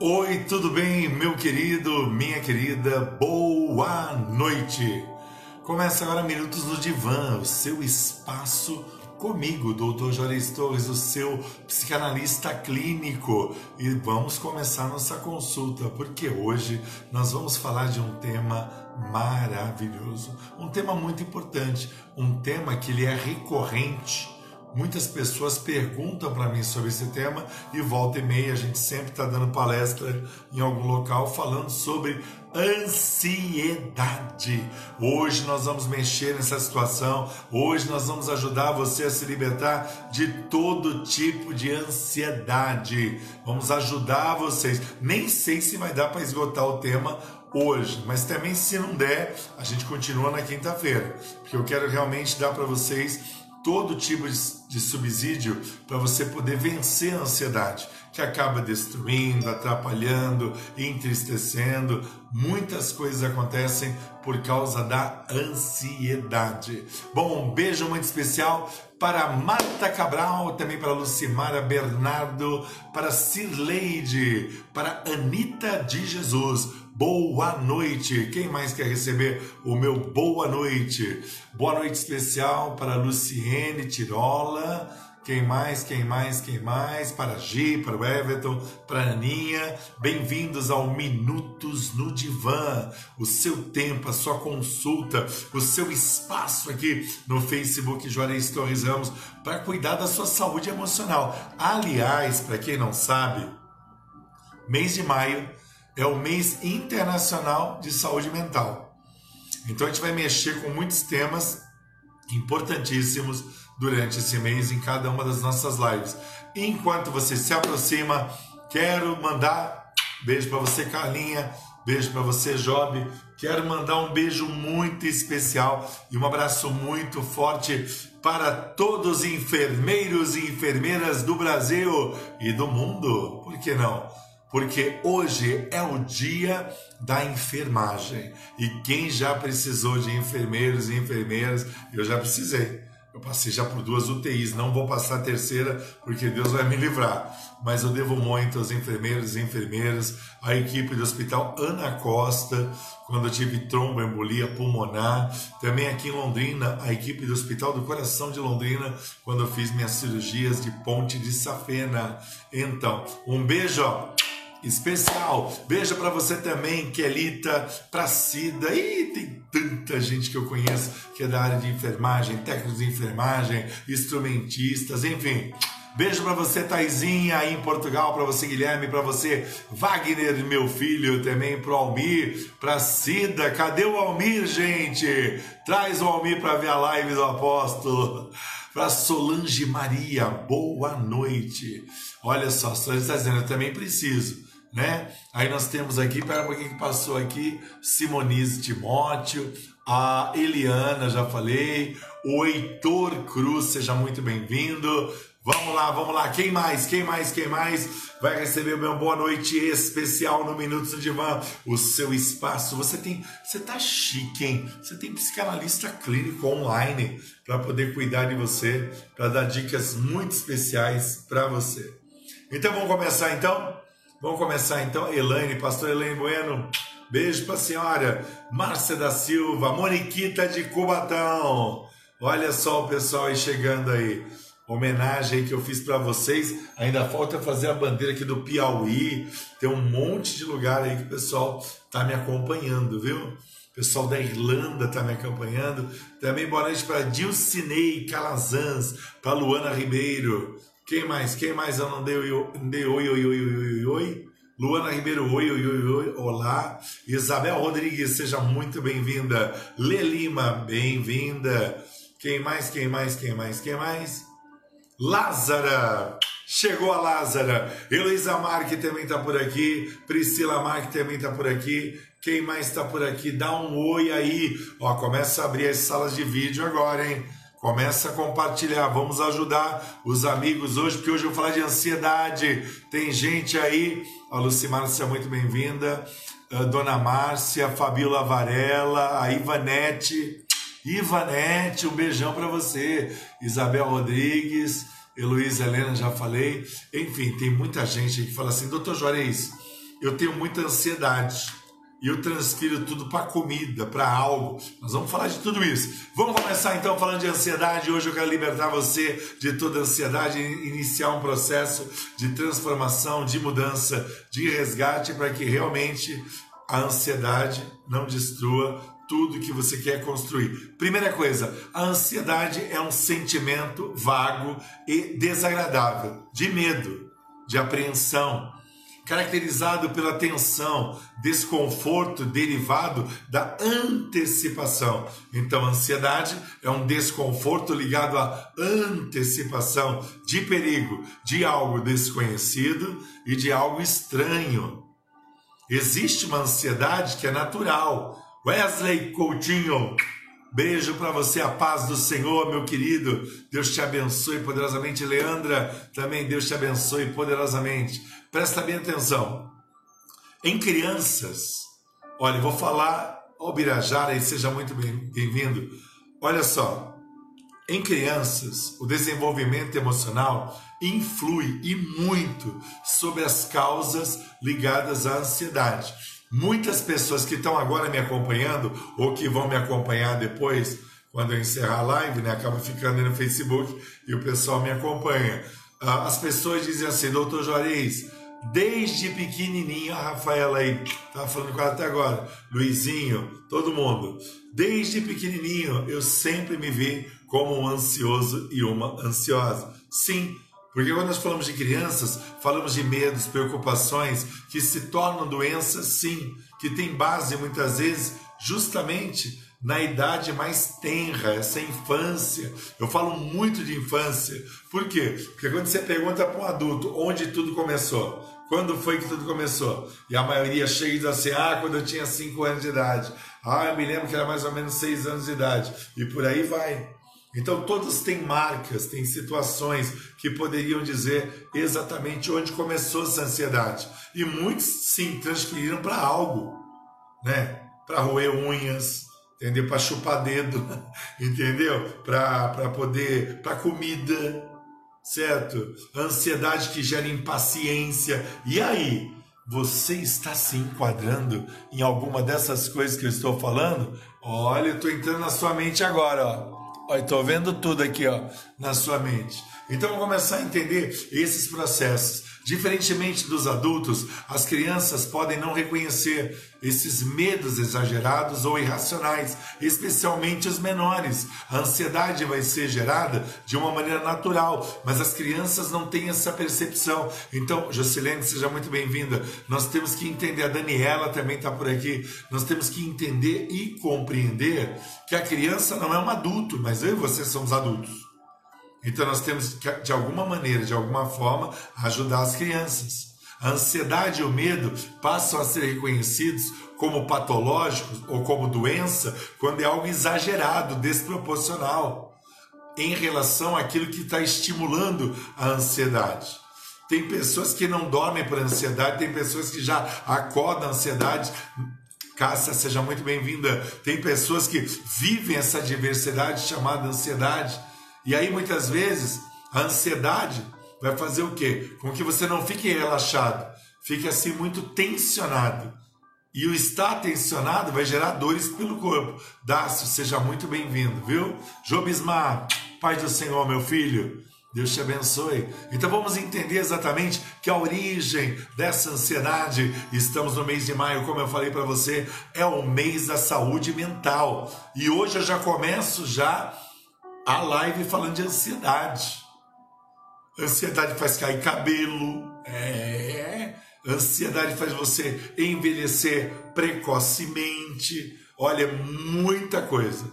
Oi, tudo bem, meu querido, minha querida? Boa noite! Começa agora Minutos no Divã, o seu espaço comigo, Dr. Juarez Torres, o seu psicanalista clínico. E vamos começar nossa consulta, porque hoje nós vamos falar de um tema maravilhoso, um tema muito importante, um tema que ele é recorrente Muitas pessoas perguntam para mim sobre esse tema e volta e meia a gente sempre está dando palestra em algum local falando sobre ansiedade. Hoje nós vamos mexer nessa situação, hoje nós vamos ajudar você a se libertar de todo tipo de ansiedade. Vamos ajudar vocês. Nem sei se vai dar para esgotar o tema hoje, mas também se não der, a gente continua na quinta-feira, porque eu quero realmente dar para vocês todo tipo de subsídio para você poder vencer a ansiedade, que acaba destruindo, atrapalhando, entristecendo. Muitas coisas acontecem por causa da ansiedade. Bom, um beijo muito especial para Marta Cabral, também para Lucimara Bernardo, para Cirleide, para Anita de Jesus boa noite. Quem mais quer receber o meu boa noite? Boa noite especial para Luciene Tirola. Quem mais? Quem mais? Quem mais? Para Gi, para o Everton, para a Aninha. Bem-vindos ao Minutos no Divã. O seu tempo, a sua consulta, o seu espaço aqui no Facebook Juarez Torres Ramos para cuidar da sua saúde emocional. Aliás, para quem não sabe, mês de maio é o mês internacional de saúde mental. Então a gente vai mexer com muitos temas importantíssimos durante esse mês em cada uma das nossas lives. Enquanto você se aproxima, quero mandar beijo para você, Carlinha, beijo para você, Job. Quero mandar um beijo muito especial e um abraço muito forte para todos os enfermeiros e enfermeiras do Brasil e do mundo. Por que não? Porque hoje é o dia da enfermagem. E quem já precisou de enfermeiros e enfermeiras, eu já precisei. Eu passei já por duas UTIs, não vou passar a terceira porque Deus vai me livrar. Mas eu devo muito aos enfermeiros e enfermeiras, à equipe do Hospital Ana Costa, quando eu tive tromboembolia pulmonar. Também aqui em Londrina, a equipe do Hospital do Coração de Londrina, quando eu fiz minhas cirurgias de ponte de safena. Então, um beijo, especial. Beijo para você também, Kelita, pra Cida. Ih, tem tanta gente que eu conheço que é da área de enfermagem, técnicos de enfermagem, instrumentistas, enfim. Beijo para você, Taizinha, aí em Portugal, para você, Guilherme, para você, Wagner, meu filho, também pro Almir, pra Cida. Cadê o Almir, gente? Traz o Almir para ver a live do apóstolo. Para Solange Maria, boa noite. Olha só, Solange está dizendo, eu também preciso né? Aí nós temos aqui, pera um pouquinho que passou aqui, Simonise Timóteo, a Eliana, já falei, o Heitor Cruz, seja muito bem-vindo. Vamos lá, vamos lá. Quem mais? Quem mais? Quem mais vai receber meu boa noite especial no Minutos do Divã? O seu espaço. Você tem, você tá chique, hein? Você tem psicanalista clínico online para poder cuidar de você, para dar dicas muito especiais para você. Então vamos começar então? Vamos começar então, Elaine, pastor Elaine Bueno. Beijo para a senhora Márcia da Silva, Moniquita de Cubatão. Olha só o pessoal aí chegando aí. Homenagem que eu fiz para vocês. Ainda falta fazer a bandeira aqui do Piauí. Tem um monte de lugar aí que o pessoal tá me acompanhando, viu? O pessoal da Irlanda está me acompanhando. Também boa noite para Dilcinei Calazans, para Luana Ribeiro, quem mais? Quem mais eu não dei, oi, oi, oi, oi, oi, oi? Luana Ribeiro, oi, oi, oi, oi, olá. Isabel Rodrigues, seja muito bem-vinda. Lê Lima, bem-vinda. Quem mais, quem mais, quem mais, quem mais? Lázara, chegou a Lázara. Heloísa Marque também está por aqui. Priscila Marque também está por aqui. Quem mais está por aqui? Dá um oi aí. Ó, começa a abrir as salas de vídeo agora, hein? Começa a compartilhar, vamos ajudar os amigos hoje, porque hoje eu vou falar de ansiedade. Tem gente aí, a Lucimar, seja muito bem-vinda, Dona Márcia, Fabiola Varela, a Ivanete, Ivanete, um beijão para você, Isabel Rodrigues, Heloísa Helena, já falei, enfim, tem muita gente que fala assim, doutor Juarez, eu tenho muita ansiedade e eu transfiro tudo para comida, para algo. Nós vamos falar de tudo isso. Vamos começar então falando de ansiedade. Hoje eu quero libertar você de toda ansiedade e iniciar um processo de transformação, de mudança, de resgate para que realmente a ansiedade não destrua tudo que você quer construir. Primeira coisa, a ansiedade é um sentimento vago e desagradável, de medo, de apreensão, caracterizado pela tensão, desconforto derivado da antecipação. Então, ansiedade é um desconforto ligado à antecipação de perigo, de algo desconhecido e de algo estranho. Existe uma ansiedade que é natural. Wesley Coutinho, beijo para você, a paz do Senhor, meu querido. Deus te abençoe poderosamente. Leandra, também Deus te abençoe poderosamente. Presta bem atenção. Em crianças, olha, vou falar ao Birajara e seja muito bem-vindo. Olha só, em crianças, o desenvolvimento emocional influi e muito sobre as causas ligadas à ansiedade. Muitas pessoas que estão agora me acompanhando ou que vão me acompanhar depois, quando eu encerrar a live, né, acaba ficando aí no Facebook e o pessoal me acompanha. Ah, as pessoas dizem assim, doutor Juarez, desde pequenininho, a Rafaela aí, tá falando com ela até agora, Luizinho, todo mundo, desde pequenininho eu sempre me vi como um ansioso e uma ansiosa. Sim, porque quando nós falamos de crianças, falamos de medos, preocupações que se tornam doenças, sim, que tem base muitas vezes justamente na idade mais tenra, essa infância. Eu falo muito de infância. Por quê? Porque quando você pergunta para um adulto onde tudo começou, quando foi que tudo começou? E a maioria chega e diz assim: ah, quando eu tinha 5 anos de idade. Ah, eu me lembro que era mais ou menos 6 anos de idade. E por aí vai. Então, todos têm marcas, têm situações que poderiam dizer exatamente onde começou essa ansiedade. E muitos, sim, transferiram para algo, né? Para roer unhas, entendeu? Para chupar dedo, entendeu? Para poder, para comida, certo? Ansiedade que gera impaciência. E aí, você está se enquadrando em alguma dessas coisas que eu estou falando? Olha, eu estou entrando na sua mente agora, ó. Estou vendo tudo aqui ó, na sua mente. Então começar a entender esses processos. Diferentemente dos adultos, as crianças podem não reconhecer esses medos exagerados ou irracionais, especialmente os menores. A ansiedade vai ser gerada de uma maneira natural, mas as crianças não têm essa percepção. Então, Jocilene, seja muito bem-vinda. Nós temos que entender, a Daniela também está por aqui, nós temos que entender e compreender que a criança não é um adulto, mas eu e você somos adultos. Então nós temos que, de alguma maneira, de alguma forma, ajudar as crianças. A ansiedade e o medo passam a ser reconhecidos como patológicos ou como doença quando é algo exagerado, desproporcional em relação àquilo que está estimulando a ansiedade. Tem pessoas que não dormem por ansiedade, tem pessoas que já acordam a ansiedade. Cássia, seja muito bem-vinda. Tem pessoas que vivem essa diversidade chamada ansiedade e aí muitas vezes a ansiedade vai fazer o quê? Com que você não fique relaxado, fique assim muito tensionado. E o estar tensionado vai gerar dores pelo corpo. Dácio, seja muito bem-vindo, viu? Jobismar, Pai do Senhor, meu filho, Deus te abençoe. Então vamos entender exatamente que a origem dessa ansiedade, estamos no mês de maio, como eu falei para você, é o mês da saúde mental. E hoje eu já começo já a live falando de ansiedade. Ansiedade faz cair cabelo, é. Ansiedade faz você envelhecer precocemente. Olha, muita coisa.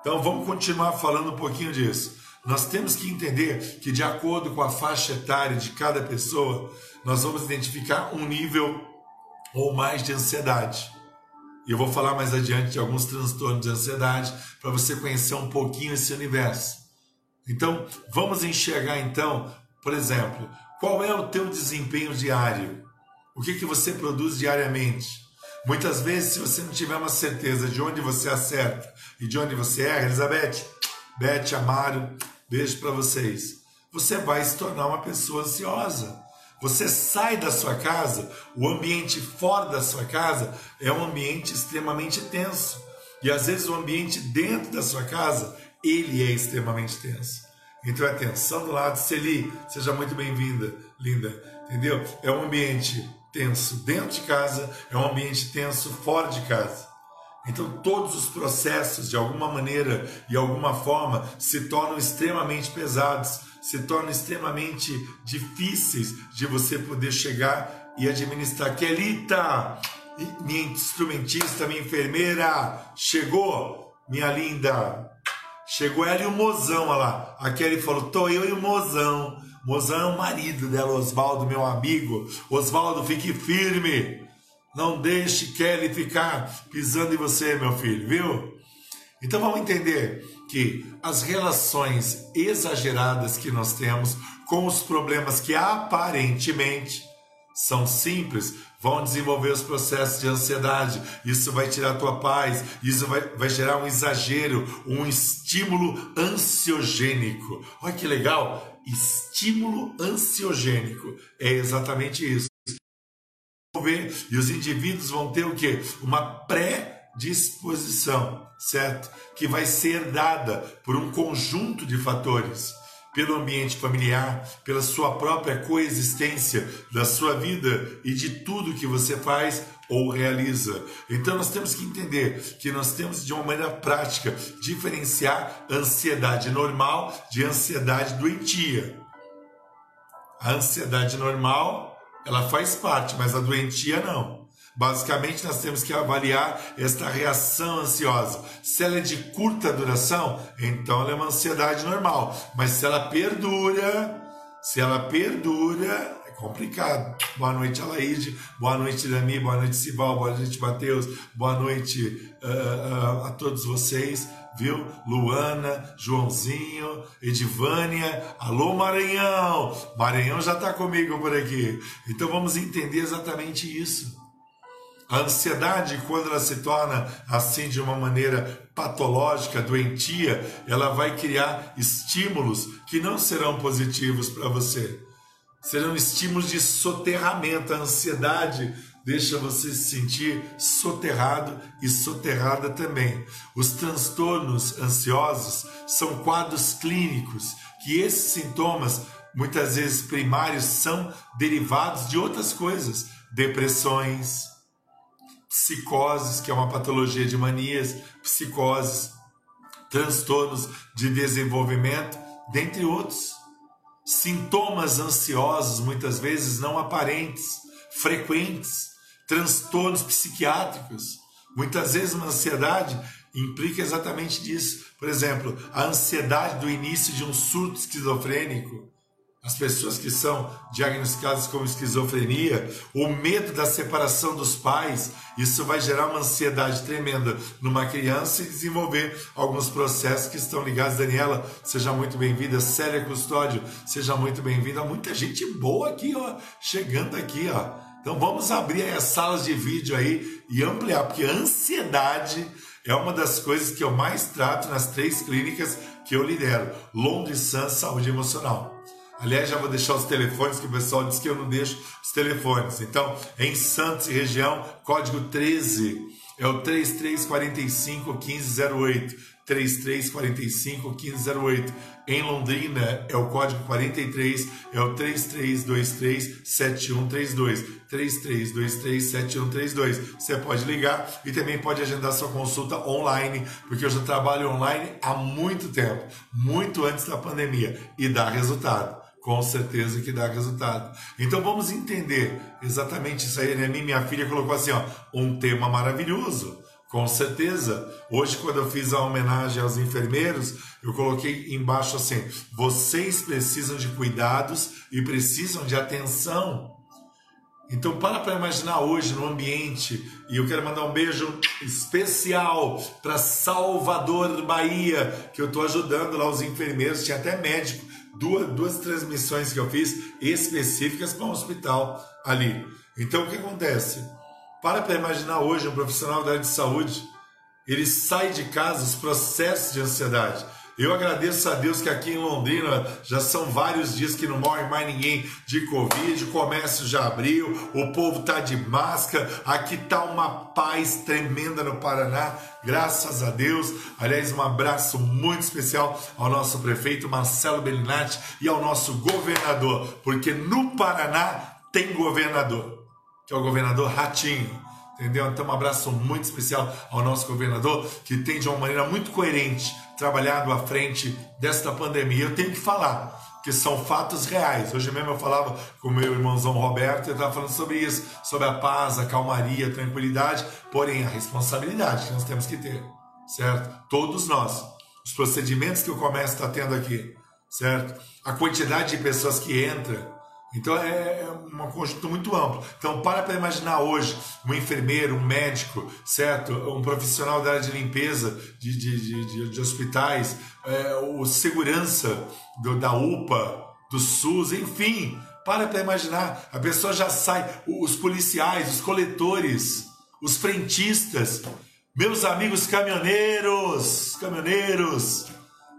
Então vamos continuar falando um pouquinho disso. Nós temos que entender que, de acordo com a faixa etária de cada pessoa, nós vamos identificar um nível ou mais de ansiedade. E eu vou falar mais adiante de alguns transtornos de ansiedade para você conhecer um pouquinho esse universo. Então, vamos enxergar então, por exemplo, qual é o teu desempenho diário? O que que você produz diariamente? Muitas vezes, se você não tiver uma certeza de onde você acerta e de onde você erra, Elizabeth, Beth, Amaro, beijo para vocês. Você vai se tornar uma pessoa ansiosa. Você sai da sua casa, o ambiente fora da sua casa é um ambiente extremamente tenso. E às vezes o ambiente dentro da sua casa, ele é extremamente tenso. Então é tensão do lado. Celi, seja muito bem-vinda, linda. Entendeu? É um ambiente tenso dentro de casa, é um ambiente tenso fora de casa. Então todos os processos, de alguma maneira e alguma forma, se tornam extremamente pesados, se tornam extremamente difíceis de você poder chegar e administrar. Kelita, minha instrumentista, minha enfermeira, chegou, minha linda. Chegou ela e o mozão, olha lá. A Kelly falou: tô eu e o mozão. Mozão é o marido dela, Oswaldo, meu amigo. Oswaldo, fique firme. Não deixe Kelly ficar pisando em você, meu filho, viu? Então vamos entender que as relações exageradas que nós temos com os problemas que aparentemente são simples, vão desenvolver os processos de ansiedade. Isso vai tirar tua paz, isso vai, vai gerar um exagero, um estímulo ansiogênico. Olha que legal! Estímulo ansiogênico é exatamente isso. E os indivíduos vão ter o que? Uma predisposição, certo? Que vai ser dada por um conjunto de fatores pelo ambiente familiar, pela sua própria coexistência da sua vida e de tudo que você faz ou realiza. Então nós temos que entender que nós temos de uma maneira prática diferenciar ansiedade normal de ansiedade doentia. A ansiedade normal, ela faz parte, mas a doentia não. Basicamente, nós temos que avaliar esta reação ansiosa. Se ela é de curta duração, então ela é uma ansiedade normal. Mas se ela perdura, se ela perdura, é complicado. Boa noite, Alaide. Boa noite, Dami. Boa noite, Sival. Boa noite, Mateus. Boa noite uh, uh, a todos vocês viu? Luana, Joãozinho, Edivânia, alô Maranhão! Maranhão já está comigo por aqui. Então vamos entender exatamente isso. A ansiedade, quando ela se torna assim de uma maneira patológica, doentia, ela vai criar estímulos que não serão positivos para você. Serão estímulos de soterramento. A ansiedade deixa você se sentir soterrado e soterrada também. Os transtornos ansiosos são quadros clínicos que esses sintomas, muitas vezes primários, são derivados de outras coisas, depressões, psicoses, que é uma patologia de manias, psicoses, transtornos de desenvolvimento, dentre outros. Sintomas ansiosos, muitas vezes não aparentes, frequentes, transtornos psiquiátricos. Muitas vezes uma ansiedade implica exatamente disso. Por exemplo, a ansiedade do início de um surto esquizofrênico, as pessoas que são diagnosticadas com esquizofrenia, o medo da separação dos pais, isso vai gerar uma ansiedade tremenda numa criança e desenvolver alguns processos que estão ligados. Daniela, seja muito bem-vinda. Célia Custódio, seja muito bem-vinda. Muita gente boa aqui, ó, chegando aqui, ó. Então vamos abrir as salas de vídeo aí e ampliar, porque a ansiedade é uma das coisas que eu mais trato nas três clínicas que eu lidero: Londres Sun Saúde Emocional. Aliás, já vou deixar os telefones, que o pessoal diz que eu não deixo os telefones. Então, em Santos e região, código 13 é o 3345 1508. 3345 1508. Em Londrina é o código 43, é o 3323 7132. 3323 7132. Você pode ligar e também pode agendar sua consulta online, porque eu já trabalho online há muito tempo, muito antes da pandemia e dá resultado com certeza que dá resultado. Então vamos entender exatamente isso aí. Né? Minha filha colocou assim, ó, um tema maravilhoso. Com certeza. Hoje, quando eu fiz a homenagem aos enfermeiros, eu coloquei embaixo assim: vocês precisam de cuidados e precisam de atenção. Então, para para imaginar hoje no ambiente, e eu quero mandar um beijo especial para Salvador, Bahia, que eu estou ajudando lá os enfermeiros, tinha até médico duas, duas transmissões que eu fiz específicas para um hospital ali. Então o que acontece? Para para imaginar hoje um profissional da área de saúde, ele sai de casa os processos de ansiedade. Eu agradeço a Deus que aqui em Londrina já são vários dias que não morre mais ninguém de Covid, o comércio já abriu, o povo tá de máscara, aqui tá uma paz tremenda no Paraná, graças a Deus. Aliás, um abraço muito especial ao nosso prefeito Marcelo Bellinati e ao nosso governador, porque no Paraná tem governador, que é o governador Ratinho. Entendeu? Então, um abraço muito especial ao nosso governador, que tem de uma maneira muito coerente trabalhado à frente desta pandemia. Eu tenho que falar, que são fatos reais. Hoje mesmo eu falava com meu irmãozão Roberto, eu estava falando sobre isso, sobre a paz, a calmaria, a tranquilidade, porém a responsabilidade que nós temos que ter, certo? Todos nós. Os procedimentos que o comércio está tendo aqui, certo? A quantidade de pessoas que entra, então é, é um conjunto muito amplo. Então para para imaginar hoje um enfermeiro, um médico, certo? Um profissional da área de limpeza de, de, de, de hospitais, é, o segurança do, da UPA, do SUS, enfim. Para para imaginar. A pessoa já sai, os policiais, os coletores, os frentistas, meus amigos caminhoneiros, caminhoneiros.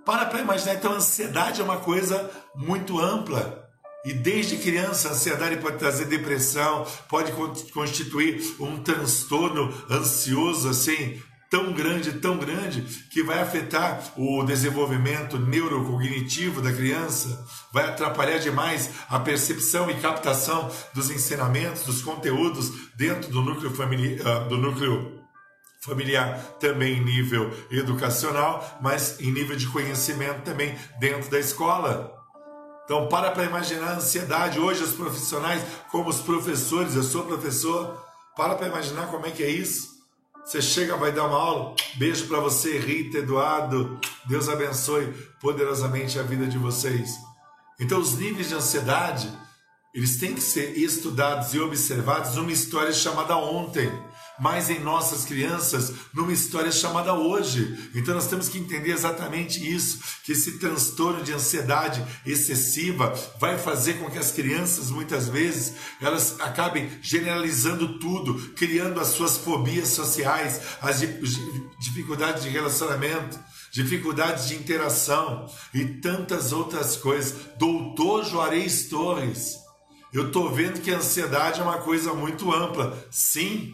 Para para imaginar. Então a ansiedade é uma coisa muito ampla. E desde criança, a ansiedade pode trazer depressão, pode constituir um transtorno ansioso assim, tão grande, tão grande, que vai afetar o desenvolvimento neurocognitivo da criança, vai atrapalhar demais a percepção e captação dos ensinamentos, dos conteúdos dentro do núcleo, ah, do núcleo familiar, também em nível educacional, mas em nível de conhecimento também dentro da escola. Então, para para imaginar a ansiedade. Hoje, os profissionais, como os professores, eu sou professor, para para imaginar como é que é isso. Você chega, vai dar uma aula, beijo para você, Rita, Eduardo, Deus abençoe poderosamente a vida de vocês. Então, os níveis de ansiedade, eles têm que ser estudados e observados numa história chamada ontem mas em nossas crianças numa história chamada hoje. Então nós temos que entender exatamente isso, que esse transtorno de ansiedade excessiva vai fazer com que as crianças muitas vezes elas acabem generalizando tudo, criando as suas fobias sociais, as dificuldades de relacionamento, dificuldades de interação e tantas outras coisas. Doutor Juarez Torres, eu estou vendo que a ansiedade é uma coisa muito ampla. Sim,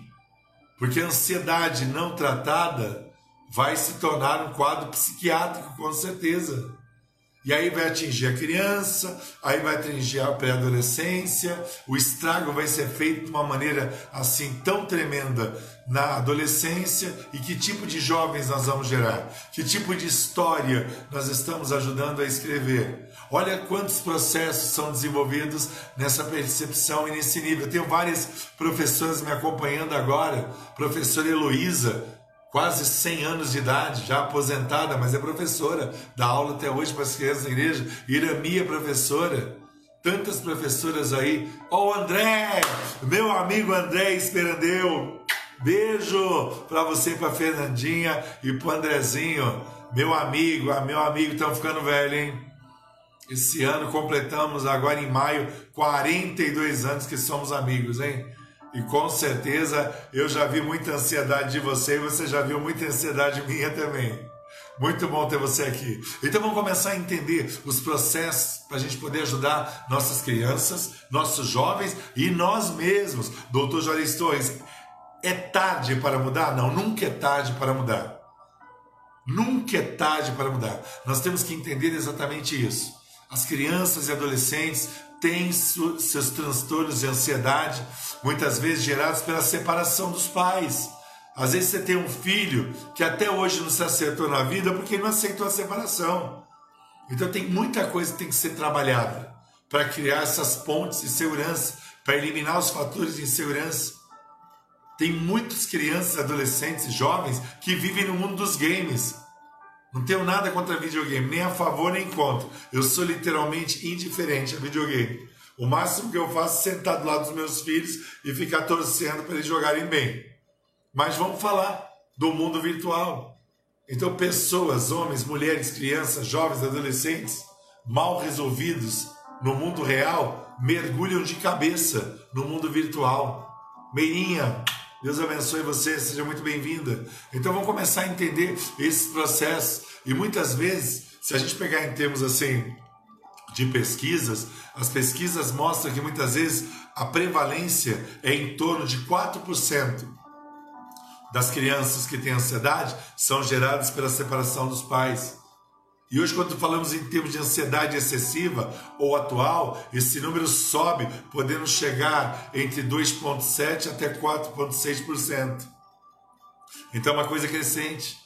porque a ansiedade não tratada vai se tornar um quadro psiquiátrico, com certeza. E aí vai atingir a criança, aí vai atingir a pré-adolescência, o estrago vai ser feito de uma maneira assim tão tremenda na adolescência e que tipo de jovens nós vamos gerar? Que tipo de história nós estamos ajudando a escrever? Olha quantos processos são desenvolvidos nessa percepção e nesse nível. Eu tenho várias professoras me acompanhando agora, professora Heloísa, quase 100 anos de idade, já aposentada, mas é professora, dá aula até hoje para as crianças da igreja. Irami é professora, tantas professoras aí. Ó, oh, André, meu amigo André Esperandeu, beijo para você, para Fernandinha e para Andrezinho, meu amigo, ah, meu amigo, estão ficando velho, hein? Esse ano completamos agora em maio 42 anos que somos amigos, hein? E com certeza eu já vi muita ansiedade de você e você já viu muita ansiedade minha também. Muito bom ter você aqui. Então vamos começar a entender os processos para a gente poder ajudar nossas crianças, nossos jovens e nós mesmos. Doutor Juarez Torres, é tarde para mudar? Não, nunca é tarde para mudar. Nunca é tarde para mudar. Nós temos que entender exatamente isso. As crianças e adolescentes têm seus transtornos de ansiedade, muitas vezes gerados pela separação dos pais. Às vezes você tem um filho que até hoje não se acertou na vida porque não aceitou a separação. Então tem muita coisa que tem que ser trabalhada para criar essas pontes de segurança, para eliminar os fatores de insegurança. Tem muitas crianças, adolescentes e jovens que vivem no mundo dos games não tenho nada contra videogame, nem a favor nem contra. Eu sou literalmente indiferente a videogame. O máximo que eu faço é sentar do lado dos meus filhos e ficar torcendo para eles jogarem bem. Mas vamos falar do mundo virtual. Então, pessoas, homens, mulheres, crianças, jovens, adolescentes, mal resolvidos no mundo real, mergulham de cabeça no mundo virtual. Meirinha, Deus abençoe você, seja muito bem-vinda. Então vamos começar a entender esse processo. E muitas vezes Se a gente pegar em termos assim de pesquisas, as pesquisas mostram que muitas vezes a prevalência é em torno de 4% das crianças que têm ansiedade são geradas pela separação dos pais. E hoje, quando falamos em termos de ansiedade excessiva ou atual, esse número sobe, podendo chegar entre 2,7% até 4,6%. Então, é uma coisa crescente.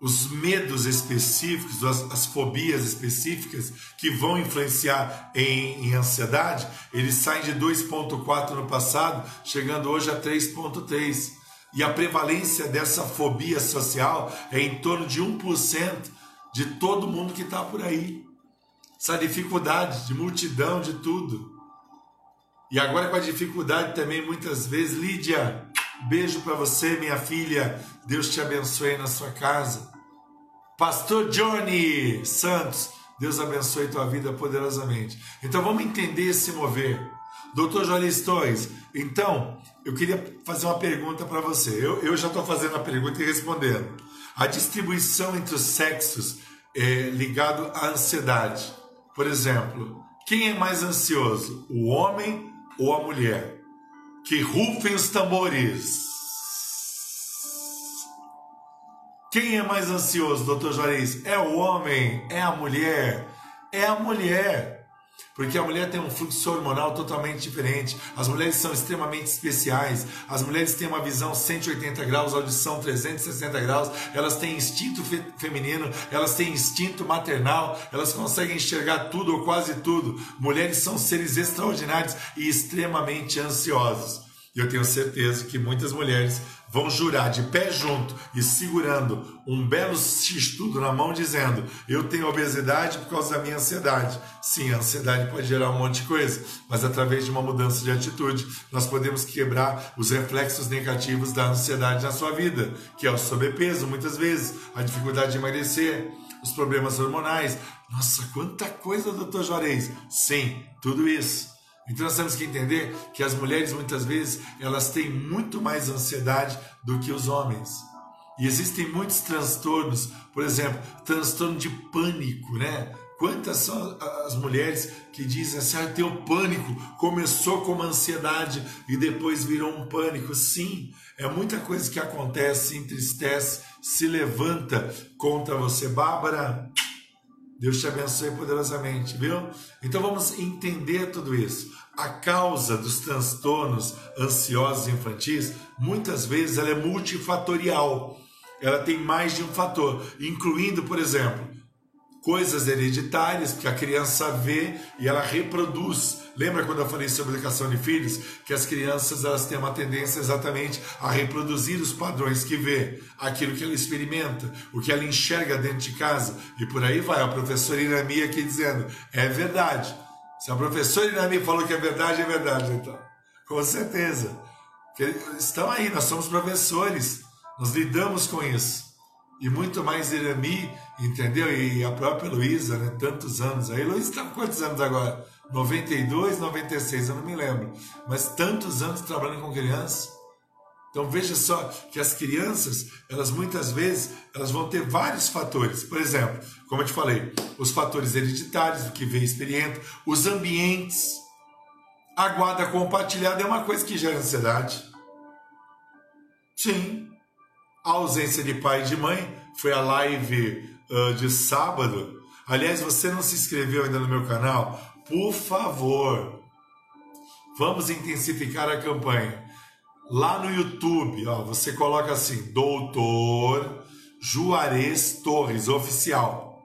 Os medos específicos, as, as fobias específicas que vão influenciar em, em ansiedade, eles saem de 2,4% no passado, chegando hoje a 3,3%. E a prevalência dessa fobia social é em torno de 1% de todo mundo que está por aí. Essa dificuldade de multidão, de tudo. E agora com a dificuldade também, muitas vezes, Lídia, beijo para você, minha filha. Deus te abençoe na sua casa. Pastor Johnny Santos, Deus abençoe tua vida poderosamente. Então vamos entender esse mover. Doutor Joris Torres, então eu queria fazer uma pergunta para você. Eu, eu já estou fazendo a pergunta e respondendo. A distribuição entre os sexos é ligado à ansiedade. Por exemplo, quem é mais ansioso, o homem ou a mulher? Que rufem os tambores. Quem é mais ansioso, doutor Juarez? É o homem? É a mulher? É a mulher. Porque a mulher tem um fluxo hormonal totalmente diferente. As mulheres são extremamente especiais. As mulheres têm uma visão 180 graus, audição 360 graus. Elas têm instinto fe feminino, elas têm instinto maternal, elas conseguem enxergar tudo ou quase tudo. Mulheres são seres extraordinários e extremamente ansiosos. E eu tenho certeza que muitas mulheres vão jurar de pé junto e segurando um belo x-tudo na mão, dizendo: Eu tenho obesidade por causa da minha ansiedade. Sim, a ansiedade pode gerar um monte de coisa, mas através de uma mudança de atitude, nós podemos quebrar os reflexos negativos da ansiedade na sua vida, que é o sobrepeso, muitas vezes, a dificuldade de emagrecer, os problemas hormonais. Nossa, quanta coisa, doutor Juarez! Sim, tudo isso então nós temos que entender que as mulheres muitas vezes elas têm muito mais ansiedade do que os homens. E existem muitos transtornos, por exemplo, transtorno de pânico, né? Quantas são as mulheres que dizem assim, ah, tenho pânico, começou com uma ansiedade e depois virou um pânico? Sim, é muita coisa que acontece, entristece, se levanta contra você. Bárbara, Deus te abençoe poderosamente, viu? Então vamos entender tudo isso. A causa dos transtornos ansiosos infantis, muitas vezes ela é multifatorial. Ela tem mais de um fator, incluindo, por exemplo, coisas hereditárias que a criança vê e ela reproduz. Lembra quando eu falei sobre educação de filhos que as crianças elas têm uma tendência exatamente a reproduzir os padrões que vê, aquilo que ela experimenta, o que ela enxerga dentro de casa e por aí vai. A professora Irami aqui dizendo é verdade. Se a professora Irami falou que é verdade, é verdade então. Com certeza. Estão aí, nós somos professores, nós lidamos com isso e muito mais Irami, entendeu? E a própria Luísa, né? Tantos anos. A Luísa está com quantos anos agora? 92, 96, eu não me lembro. Mas tantos anos trabalhando com crianças. Então veja só que as crianças, elas muitas vezes, elas vão ter vários fatores. Por exemplo, como eu te falei, os fatores hereditários, o que vem experiente, os ambientes. A guarda compartilhada é uma coisa que gera ansiedade. Sim, a ausência de pai e de mãe foi a live uh, de sábado. Aliás, você não se inscreveu ainda no meu canal? Por favor, vamos intensificar a campanha. Lá no YouTube, ó, você coloca assim: Doutor Juarez Torres Oficial.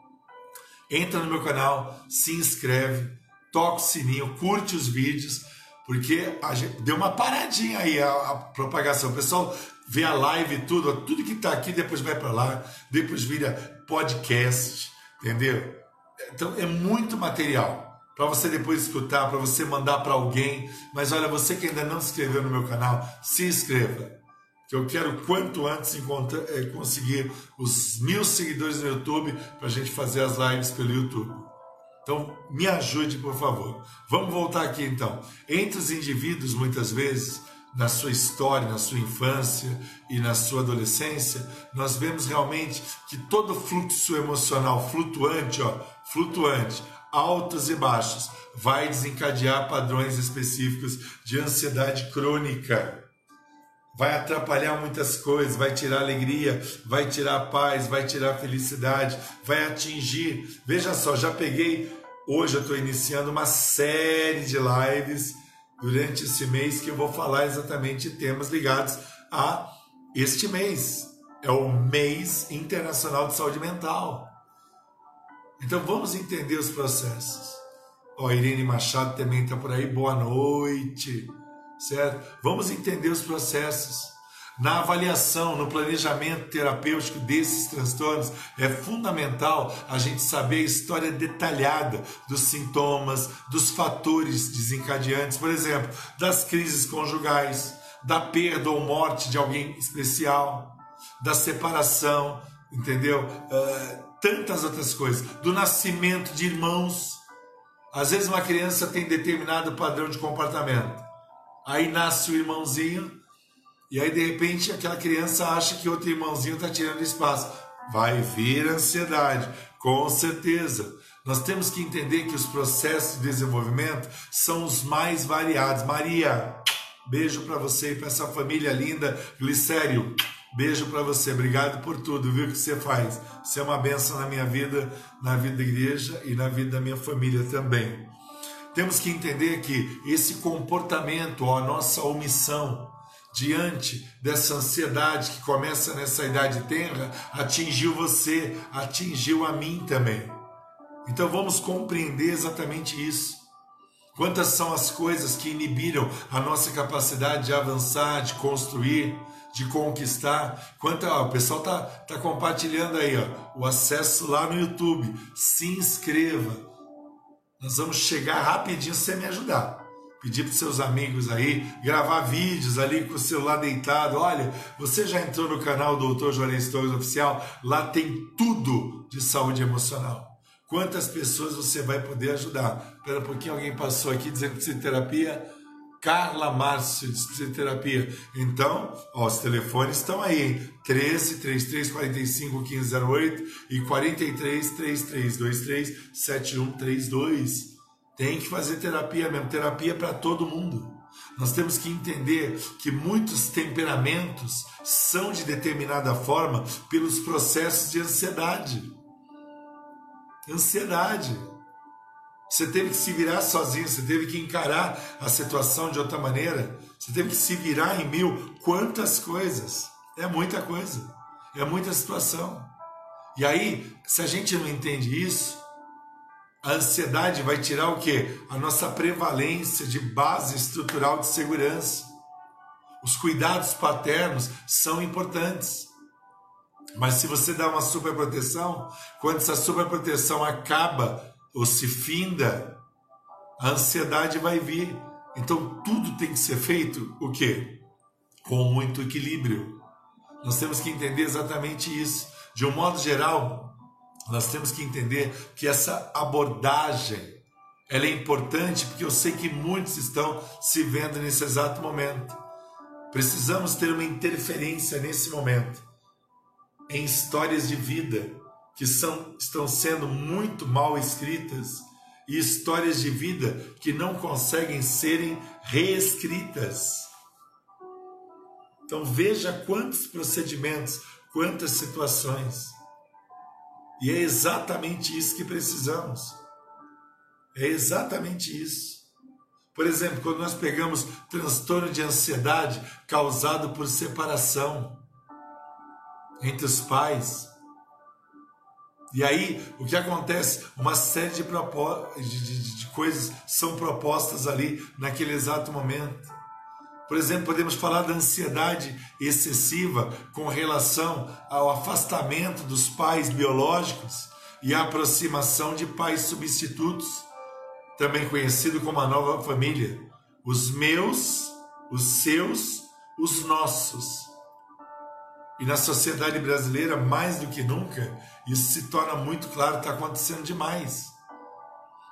Entra no meu canal, se inscreve, toca o sininho, curte os vídeos, porque deu uma paradinha aí a, a propagação. O pessoal vê a live tudo, tudo que está aqui depois vai para lá, depois vira podcast, entendeu? Então é muito material para você depois escutar, para você mandar para alguém. Mas olha, você que ainda não se inscreveu no meu canal, se inscreva. Que eu quero quanto antes é, conseguir os mil seguidores no YouTube para a gente fazer as lives pelo YouTube. Então, me ajude, por favor. Vamos voltar aqui então. Entre os indivíduos, muitas vezes, na sua história, na sua infância e na sua adolescência, nós vemos realmente que todo fluxo emocional flutuante, ó, flutuante, altos e baixos, vai desencadear padrões específicos de ansiedade crônica. Vai atrapalhar muitas coisas, vai tirar alegria, vai tirar paz, vai tirar felicidade, vai atingir. Veja só, já peguei, hoje eu estou iniciando uma série de lives durante esse mês que eu vou falar exatamente temas ligados a este mês. É o mês internacional de saúde mental. Então vamos entender os processos. Ó, Irene Machado também está por aí. Boa noite, certo? Vamos entender os processos. Na avaliação, no planejamento terapêutico desses transtornos, é fundamental a gente saber a história detalhada dos sintomas, dos fatores desencadeantes, por exemplo, das crises conjugais, da perda ou morte de alguém especial, da separação, entendeu? Uh, tantas outras coisas, do nascimento de irmãos. Às vezes uma criança tem determinado padrão de comportamento. Aí nasce o irmãozinho e aí, de repente, aquela criança acha que outro irmãozinho está tirando espaço. Vai vir ansiedade, com certeza. Nós temos que entender que os processos de desenvolvimento são os mais variados. Maria, beijo para você e para essa família linda. Glicério, beijo para você. Obrigado por tudo, viu, que você faz. Você é uma benção na minha vida, na vida da igreja e na vida da minha família também. Temos que entender que esse comportamento, a nossa omissão, diante dessa ansiedade que começa nessa idade tenra, atingiu você, atingiu a mim também. Então vamos compreender exatamente isso. Quantas são as coisas que inibiram a nossa capacidade de avançar, de construir, de conquistar? Quanta, ó, o pessoal tá, tá compartilhando aí, ó, o acesso lá no YouTube. Se inscreva. Nós vamos chegar rapidinho se você me ajudar pedir para seus amigos aí, gravar vídeos ali com o celular deitado. Olha, você já entrou no canal do Dr. Juarez Torres Oficial? Lá tem tudo de saúde emocional. Quantas pessoas você vai poder ajudar? Espera um pouquinho, alguém passou aqui dizendo que terapia. Carla Márcio de psicoterapia. Então, ó, os telefones estão aí, hein? 13 33 45 1508 e 43 33 23 7132. Tem que fazer terapia mesmo, terapia para todo mundo. Nós temos que entender que muitos temperamentos são de determinada forma pelos processos de ansiedade. Ansiedade. Você teve que se virar sozinho, você teve que encarar a situação de outra maneira, você teve que se virar em mil. Quantas coisas! É muita coisa, é muita situação. E aí, se a gente não entende isso, a ansiedade vai tirar o que? A nossa prevalência de base estrutural de segurança. Os cuidados paternos são importantes. Mas se você dá uma superproteção, quando essa superproteção acaba ou se finda, a ansiedade vai vir. Então tudo tem que ser feito o quê? Com muito equilíbrio. Nós temos que entender exatamente isso. De um modo geral, nós temos que entender que essa abordagem ela é importante porque eu sei que muitos estão se vendo nesse exato momento. Precisamos ter uma interferência nesse momento em histórias de vida que são, estão sendo muito mal escritas e histórias de vida que não conseguem serem reescritas. Então veja quantos procedimentos, quantas situações e é exatamente isso que precisamos. É exatamente isso. Por exemplo, quando nós pegamos transtorno de ansiedade causado por separação entre os pais, e aí o que acontece? Uma série de, de, de, de coisas são propostas ali naquele exato momento. Por exemplo, podemos falar da ansiedade excessiva com relação ao afastamento dos pais biológicos e a aproximação de pais substitutos, também conhecido como a nova família. Os meus, os seus, os nossos. E na sociedade brasileira, mais do que nunca, isso se torna muito claro, está acontecendo demais.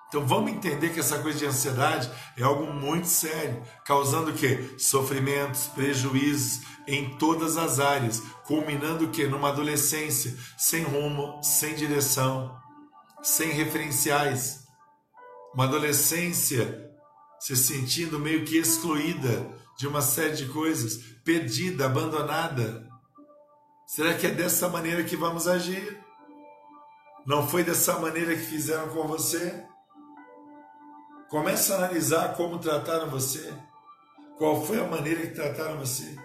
Então vamos entender que essa coisa de ansiedade é algo muito sério, causando o quê? Sofrimentos, prejuízos em todas as áreas, culminando o quê? Numa adolescência sem rumo, sem direção, sem referenciais. Uma adolescência se sentindo meio que excluída de uma série de coisas, perdida, abandonada. Será que é dessa maneira que vamos agir? Não foi dessa maneira que fizeram com você? Comece a analisar como trataram você. Qual foi a maneira que trataram você?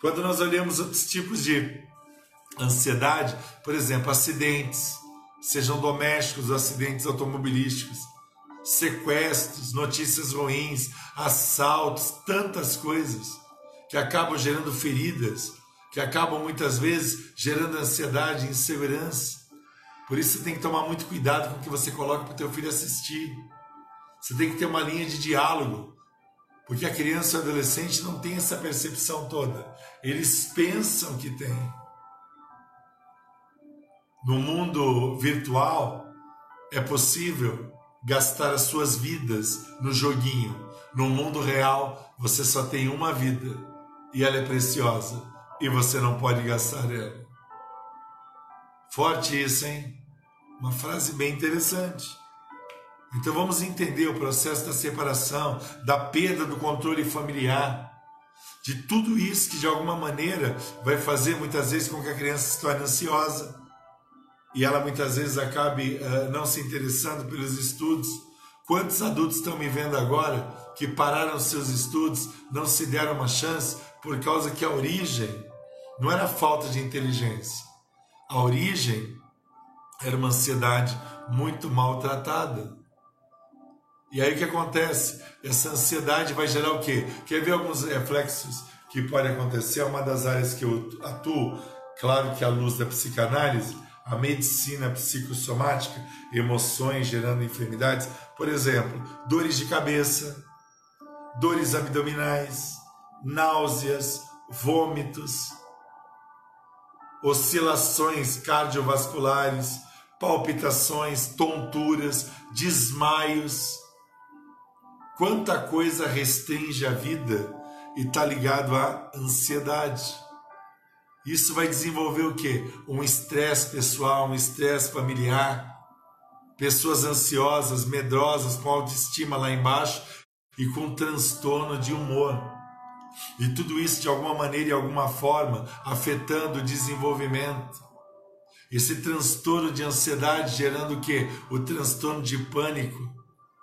Quando nós olhamos outros tipos de ansiedade, por exemplo, acidentes, sejam domésticos acidentes automobilísticos, sequestros, notícias ruins, assaltos, tantas coisas que acabam gerando feridas, que acabam muitas vezes gerando ansiedade insegurança. Por isso você tem que tomar muito cuidado com o que você coloca para o teu filho assistir. Você tem que ter uma linha de diálogo, porque a criança e o adolescente não tem essa percepção toda. Eles pensam que tem. No mundo virtual, é possível gastar as suas vidas no joguinho. No mundo real, você só tem uma vida e ela é preciosa e você não pode gastar ela. Forte isso, hein? Uma frase bem interessante. Então vamos entender o processo da separação, da perda do controle familiar, de tudo isso que de alguma maneira vai fazer muitas vezes com que a criança se torne ansiosa e ela muitas vezes acabe uh, não se interessando pelos estudos. Quantos adultos estão me vendo agora que pararam seus estudos, não se deram uma chance por causa que a origem não era falta de inteligência, a origem era uma ansiedade muito maltratada. E aí o que acontece? Essa ansiedade vai gerar o quê? Quer ver alguns reflexos que podem acontecer? É uma das áreas que eu atuo, claro que à luz da psicanálise, a medicina psicossomática, emoções gerando enfermidades, por exemplo, dores de cabeça, dores abdominais, náuseas, vômitos, oscilações cardiovasculares, palpitações, tonturas, desmaios Quanta coisa restringe a vida e está ligado à ansiedade. Isso vai desenvolver o quê? Um estresse pessoal, um estresse familiar, pessoas ansiosas, medrosas, com autoestima lá embaixo e com transtorno de humor. E tudo isso de alguma maneira e alguma forma afetando o desenvolvimento. Esse transtorno de ansiedade gerando o quê? O transtorno de pânico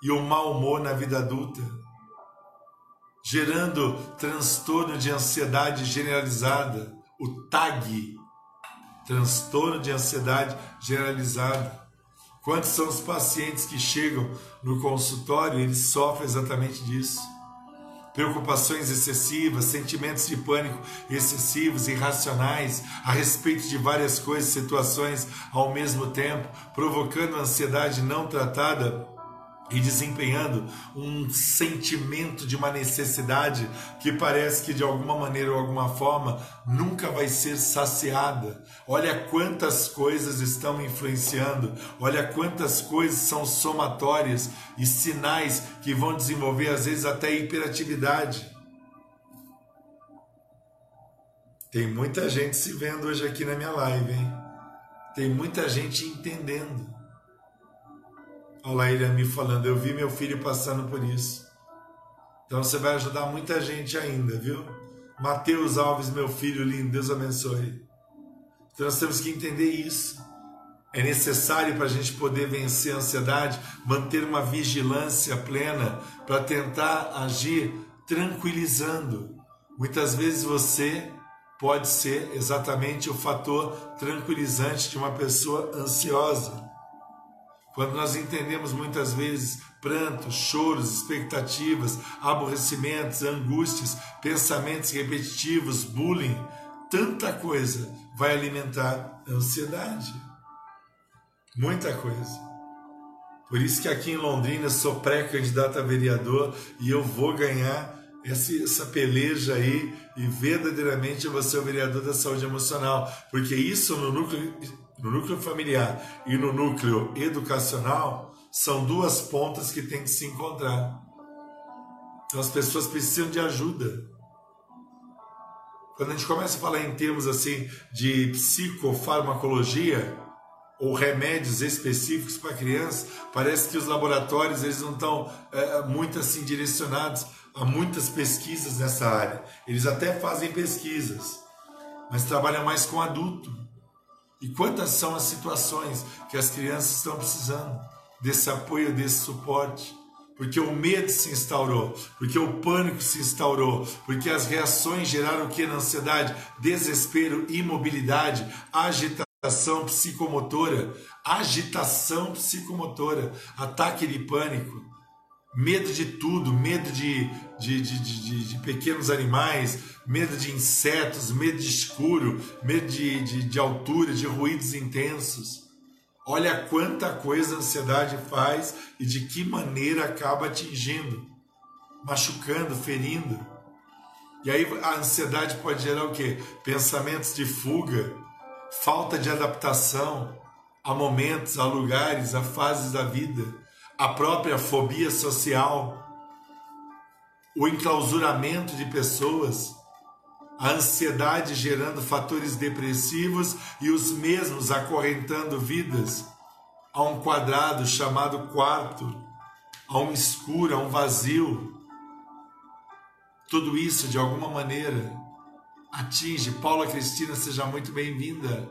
e o mau humor na vida adulta, gerando transtorno de ansiedade generalizada, o TAG, transtorno de ansiedade generalizada. Quantos são os pacientes que chegam no consultório e eles sofrem exatamente disso? Preocupações excessivas, sentimentos de pânico excessivos, irracionais, a respeito de várias coisas, situações ao mesmo tempo, provocando ansiedade não tratada e desempenhando um sentimento de uma necessidade que parece que de alguma maneira ou alguma forma nunca vai ser saciada. Olha quantas coisas estão influenciando, olha quantas coisas são somatórias e sinais que vão desenvolver às vezes até hiperatividade. Tem muita gente se vendo hoje aqui na minha live, hein? Tem muita gente entendendo. Lá ele me falando, eu vi meu filho passando por isso. Então você vai ajudar muita gente ainda, viu? Mateus Alves, meu filho lindo, Deus abençoe. Então nós temos que entender isso. É necessário para a gente poder vencer a ansiedade, manter uma vigilância plena para tentar agir tranquilizando. Muitas vezes você pode ser exatamente o fator tranquilizante de uma pessoa ansiosa. Quando nós entendemos muitas vezes prantos, choros, expectativas, aborrecimentos, angústias, pensamentos repetitivos, bullying, tanta coisa vai alimentar a ansiedade. Muita coisa. Por isso que aqui em Londrina sou pré-candidato a vereador e eu vou ganhar essa peleja aí e verdadeiramente eu vou ser o vereador da saúde emocional, porque isso no núcleo no núcleo familiar e no núcleo educacional, são duas pontas que têm que se encontrar. Então as pessoas precisam de ajuda. Quando a gente começa a falar em termos assim de psicofarmacologia ou remédios específicos para crianças, parece que os laboratórios eles não estão é, muito assim direcionados a muitas pesquisas nessa área. Eles até fazem pesquisas, mas trabalham mais com adulto. E quantas são as situações que as crianças estão precisando desse apoio, desse suporte? Porque o medo se instaurou, porque o pânico se instaurou, porque as reações geraram o que na ansiedade? Desespero, imobilidade, agitação psicomotora, agitação psicomotora, ataque de pânico, medo de tudo, medo de, de, de, de, pequenos animais, medo de insetos, medo de escuro, medo de, de, de altura, de ruídos intensos. Olha quanta coisa a ansiedade faz e de que maneira acaba atingindo, machucando, ferindo. E aí a ansiedade pode gerar o quê? Pensamentos de fuga, falta de adaptação a momentos, a lugares, a fases da vida, a própria fobia social, o enclausuramento de pessoas, a ansiedade gerando fatores depressivos e os mesmos acorrentando vidas a um quadrado chamado quarto, a um escuro, a um vazio. Tudo isso, de alguma maneira, atinge. Paula Cristina, seja muito bem-vinda.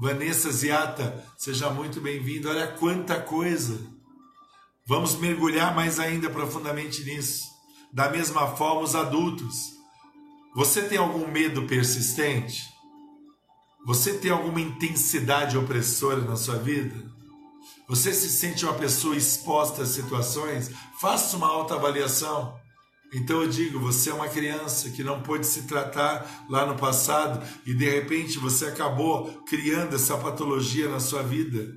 Vanessa Ziata, seja muito bem-vinda. Olha quanta coisa. Vamos mergulhar mais ainda profundamente nisso. Da mesma forma, os adultos você tem algum medo persistente? Você tem alguma intensidade opressora na sua vida? Você se sente uma pessoa exposta a situações? Faça uma autoavaliação. Então eu digo, você é uma criança que não pôde se tratar lá no passado e de repente você acabou criando essa patologia na sua vida.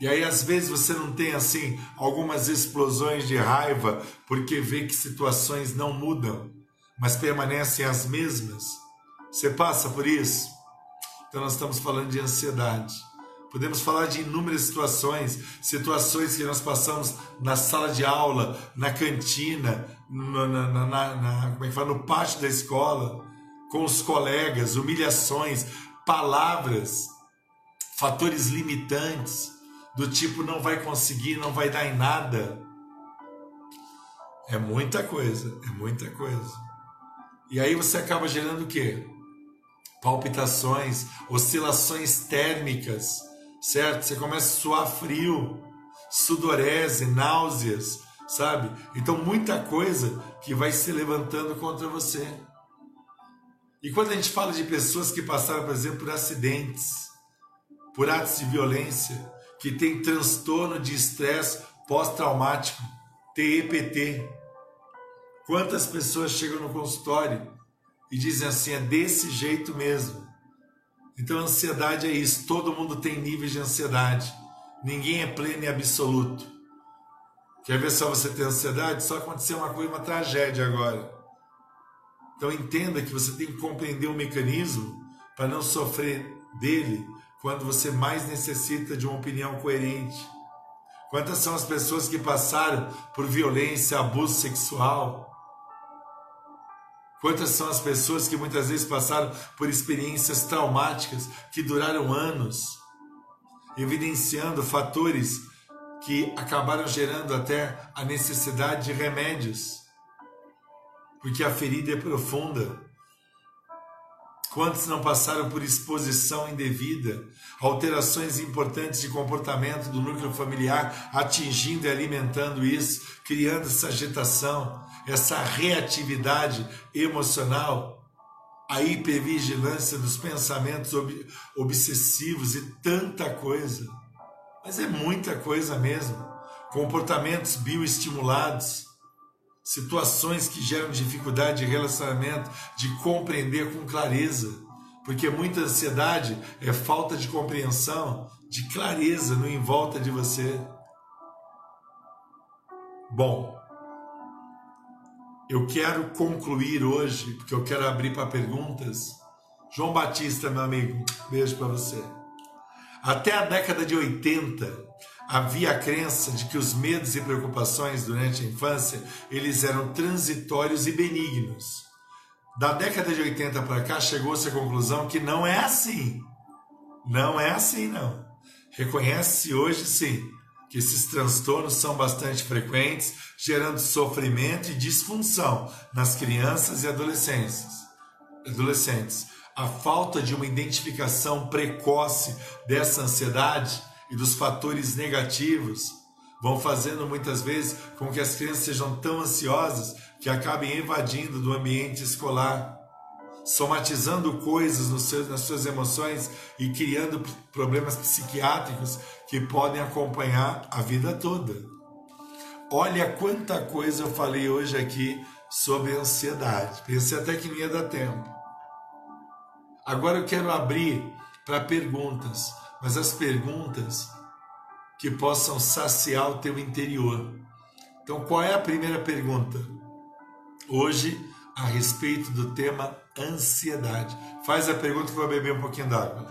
E aí às vezes você não tem assim algumas explosões de raiva porque vê que situações não mudam mas permanecem as mesmas. Você passa por isso? Então nós estamos falando de ansiedade. Podemos falar de inúmeras situações, situações que nós passamos na sala de aula, na cantina, na, na, na, na como é que fala, no pátio da escola, com os colegas, humilhações, palavras, fatores limitantes, do tipo não vai conseguir, não vai dar em nada. É muita coisa, é muita coisa. E aí você acaba gerando o quê? Palpitações, oscilações térmicas, certo? Você começa a suar frio, sudorese, náuseas, sabe? Então muita coisa que vai se levantando contra você. E quando a gente fala de pessoas que passaram, por exemplo, por acidentes, por atos de violência, que tem transtorno de estresse pós-traumático, TEPT, Quantas pessoas chegam no consultório e dizem assim: é desse jeito mesmo. Então, ansiedade é isso. Todo mundo tem níveis de ansiedade. Ninguém é pleno e absoluto. Quer ver só você ter ansiedade? Só aconteceu uma coisa, uma tragédia agora. Então, entenda que você tem que compreender o mecanismo para não sofrer dele quando você mais necessita de uma opinião coerente. Quantas são as pessoas que passaram por violência, abuso sexual, Quantas são as pessoas que muitas vezes passaram por experiências traumáticas que duraram anos, evidenciando fatores que acabaram gerando até a necessidade de remédios, porque a ferida é profunda. Quantos não passaram por exposição indevida, alterações importantes de comportamento do núcleo familiar, atingindo e alimentando isso, criando essa agitação, essa reatividade emocional, a hipervigilância dos pensamentos ob obsessivos e tanta coisa. Mas é muita coisa mesmo. Comportamentos bioestimulados, situações que geram dificuldade de relacionamento, de compreender com clareza. Porque muita ansiedade é falta de compreensão, de clareza no em volta de você. Bom, eu quero concluir hoje, porque eu quero abrir para perguntas. João Batista, meu amigo, beijo para você. Até a década de 80, havia a crença de que os medos e preocupações durante a infância, eles eram transitórios e benignos. Da década de 80 para cá, chegou-se à conclusão que não é assim. Não é assim, não. Reconhece-se hoje, sim, que esses transtornos são bastante frequentes, gerando sofrimento e disfunção nas crianças e adolescentes. adolescentes. A falta de uma identificação precoce dessa ansiedade e dos fatores negativos vão fazendo muitas vezes com que as crianças sejam tão ansiosas que acabem invadindo do ambiente escolar, somatizando coisas seus, nas suas emoções e criando problemas psiquiátricos que podem acompanhar a vida toda. Olha quanta coisa eu falei hoje aqui sobre ansiedade. Pensei até que não ia dar tempo. Agora eu quero abrir para perguntas, mas as perguntas que possam saciar o teu interior. Então, qual é a primeira pergunta? Hoje, a respeito do tema ansiedade. Faz a pergunta eu vou beber um pouquinho d'água.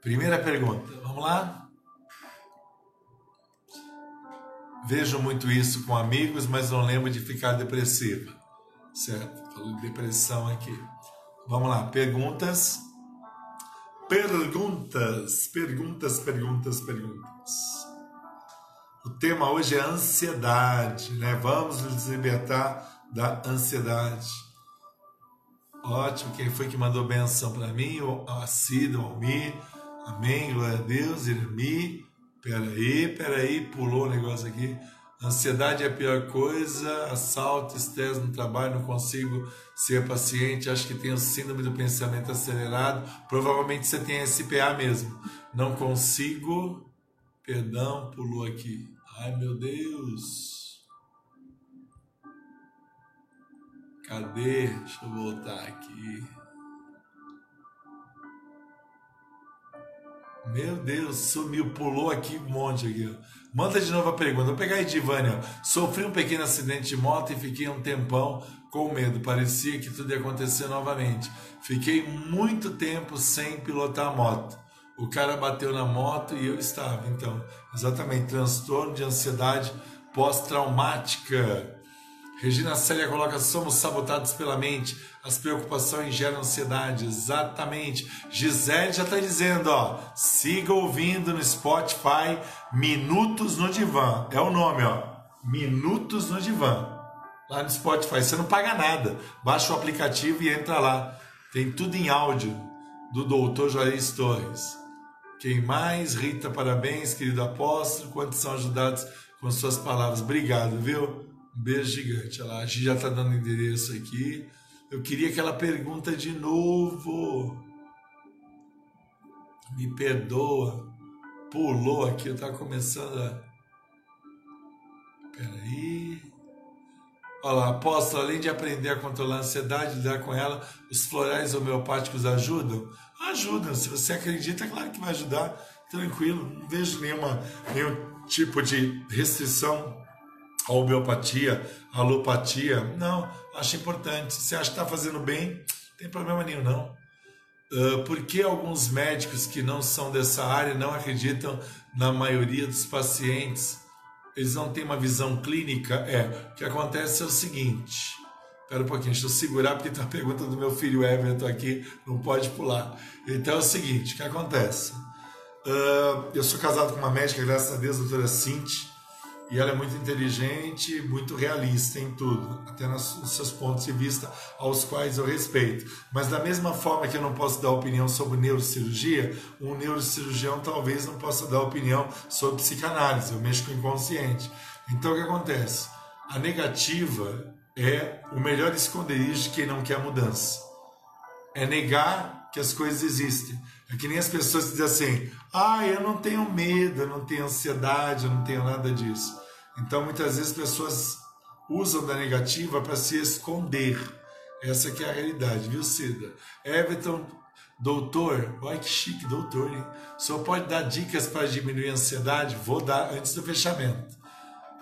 Primeira pergunta, vamos lá? Vejo muito isso com amigos, mas não lembro de ficar depressiva. Certo? Falou de depressão aqui. Vamos lá, perguntas. Perguntas, perguntas, perguntas, perguntas. O tema hoje é ansiedade, né? Vamos nos libertar da ansiedade. Ótimo, quem foi que mandou benção para mim? O Cida, o Almir. Amém, glória a Deus. Irmi, peraí, peraí, pulou o negócio aqui. Ansiedade é a pior coisa, assalto, estresse no trabalho, não consigo ser paciente, acho que tenho síndrome do pensamento acelerado. Provavelmente você tem SPA mesmo. Não consigo. Perdão, pulou aqui. Ai meu Deus. Cadê? Deixa eu voltar aqui. Meu Deus, sumiu, pulou aqui um monte aqui. Manda de novo a pergunta. Vou pegar aí de Vânia. Sofri um pequeno acidente de moto e fiquei um tempão com medo. Parecia que tudo ia acontecer novamente. Fiquei muito tempo sem pilotar a moto. O cara bateu na moto e eu estava. Então, exatamente, transtorno de ansiedade pós-traumática. Regina Célia coloca: somos sabotados pela mente, as preocupações geram ansiedade. Exatamente. Gisele já está dizendo: ó, siga ouvindo no Spotify Minutos no Divã. É o nome, ó. Minutos no Divã. Lá no Spotify. Você não paga nada. Baixa o aplicativo e entra lá. Tem tudo em áudio do doutor Juarez Torres. Quem mais? Rita, parabéns, querido apóstolo. Quantos são ajudados com suas palavras? Obrigado, viu? Um beijo gigante. Olha lá, a gente já está dando endereço aqui. Eu queria aquela pergunta de novo. Me perdoa. Pulou aqui, eu estava começando a. Peraí. Olha lá, apóstolo, além de aprender a controlar a ansiedade, lidar com ela, os florais homeopáticos ajudam? Ajudam. Se você acredita, claro que vai ajudar. Tranquilo. Não vejo nenhuma, nenhum tipo de restrição a homeopatia, a alopatia. Não, acho importante. Se acha que está fazendo bem, não tem problema nenhum, não. Uh, por que alguns médicos que não são dessa área não acreditam na maioria dos pacientes? Eles não têm uma visão clínica? É, o que acontece é o seguinte. Espera um pouquinho, deixa eu segurar porque tem uma pergunta do meu filho Everton aqui, não pode pular. Então é o seguinte, o que acontece? Uh, eu sou casado com uma médica, graças a Deus, a doutora Cinti, e ela é muito inteligente, muito realista em tudo, até nos seus pontos de vista, aos quais eu respeito. Mas da mesma forma que eu não posso dar opinião sobre neurocirurgia, um neurocirurgião talvez não possa dar opinião sobre psicanálise, eu mexo com o inconsciente. Então o que acontece? A negativa é o melhor esconderijo de quem não quer mudança. É negar que as coisas existem. É que nem as pessoas dizem assim: ah, eu não tenho medo, eu não tenho ansiedade, eu não tenho nada disso. Então muitas vezes as pessoas usam da negativa para se esconder. Essa que é a realidade, viu, Cida? Everton, doutor, olha que chique, doutor, hein? Só pode dar dicas para diminuir a ansiedade? Vou dar antes do fechamento.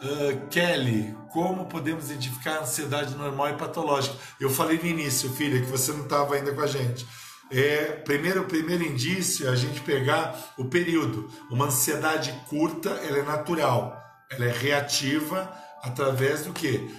Uh, Kelly, como podemos identificar a ansiedade normal e patológica? Eu falei no início, filha, que você não estava ainda com a gente. É, primeiro, o primeiro indício é a gente pegar o período. Uma ansiedade curta, ela é natural, ela é reativa através do que?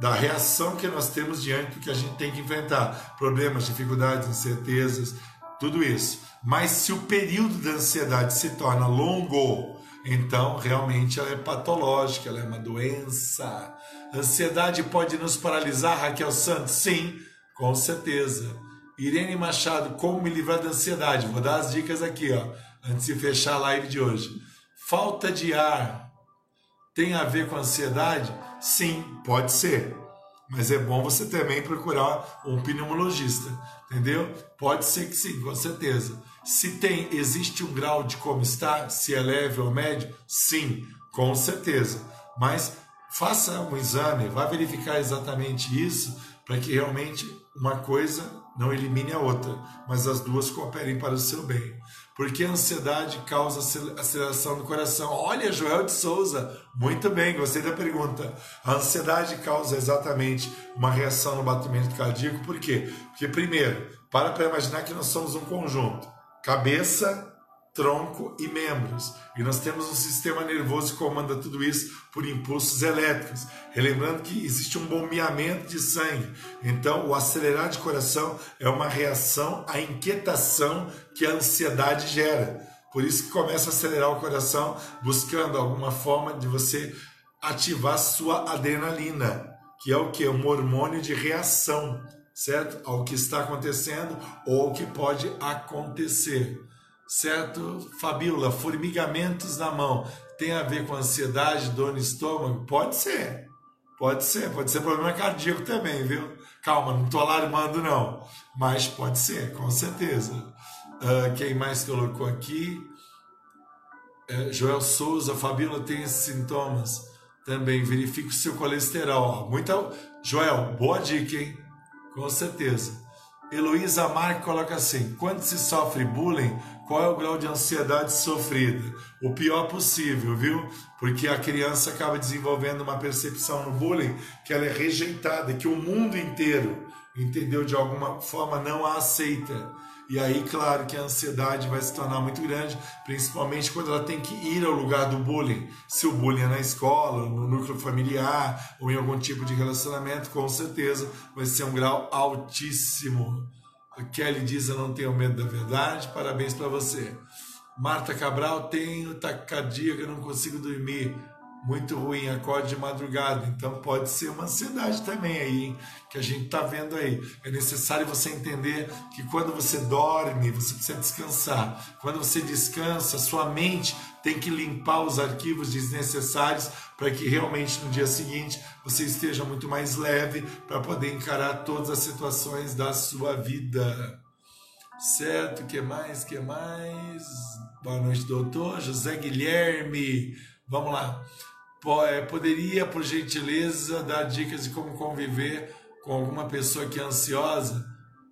Da reação que nós temos diante do que a gente tem que enfrentar. Problemas, dificuldades, incertezas, tudo isso. Mas se o período da ansiedade se torna longo, então realmente ela é patológica, ela é uma doença. Ansiedade pode nos paralisar, Raquel Santos? Sim, com certeza. Irene Machado, como me livrar da ansiedade? Vou dar as dicas aqui, ó, antes de fechar a live de hoje. Falta de ar tem a ver com ansiedade? Sim, pode ser. Mas é bom você também procurar um pneumologista, entendeu? Pode ser que sim, com certeza. Se tem, existe um grau de como está, se é leve ou médio? Sim, com certeza. Mas faça um exame, vá verificar exatamente isso, para que realmente uma coisa não elimine a outra, mas as duas cooperem para o seu bem. Porque a ansiedade causa aceleração do coração. Olha, Joel de Souza, muito bem, gostei da pergunta. A ansiedade causa exatamente uma reação no batimento cardíaco, por quê? Porque, primeiro, para para imaginar que nós somos um conjunto cabeça, tronco e membros. E nós temos um sistema nervoso que comanda tudo isso por impulsos elétricos. Relembrando que existe um bombeamento de sangue. Então, o acelerar de coração é uma reação à inquietação que a ansiedade gera. Por isso que começa a acelerar o coração, buscando alguma forma de você ativar sua adrenalina, que é o que? Um hormônio de reação certo? Ao que está acontecendo ou ao que pode acontecer, certo? Fabiola, formigamentos na mão tem a ver com ansiedade, dor no estômago? Pode ser, pode ser, pode ser problema cardíaco também, viu? Calma, não estou alarmando não, mas pode ser, com certeza. Uh, quem mais colocou aqui? Uh, Joel Souza, Fabiola tem esses sintomas também. Verifique o seu colesterol. Muita... Joel, boa dica, hein? Com certeza. Heloísa Marques coloca assim: quando se sofre bullying, qual é o grau de ansiedade sofrida? O pior possível, viu? Porque a criança acaba desenvolvendo uma percepção no bullying que ela é rejeitada, que o mundo inteiro, entendeu, de alguma forma não a aceita. E aí, claro que a ansiedade vai se tornar muito grande, principalmente quando ela tem que ir ao lugar do bullying. Se o bullying é na escola, no núcleo familiar ou em algum tipo de relacionamento, com certeza vai ser um grau altíssimo. A Kelly diz: Eu não tenho medo da verdade, parabéns para você. Marta Cabral, tenho taquicardia, não consigo dormir muito ruim, acorde de madrugada. Então pode ser uma ansiedade também aí, hein? que a gente está vendo aí. É necessário você entender que quando você dorme, você precisa descansar. Quando você descansa, sua mente tem que limpar os arquivos desnecessários para que realmente no dia seguinte você esteja muito mais leve para poder encarar todas as situações da sua vida. Certo? Que mais? Que mais? Boa noite, doutor José Guilherme. Vamos lá. É, poderia, por gentileza, dar dicas de como conviver com alguma pessoa que é ansiosa?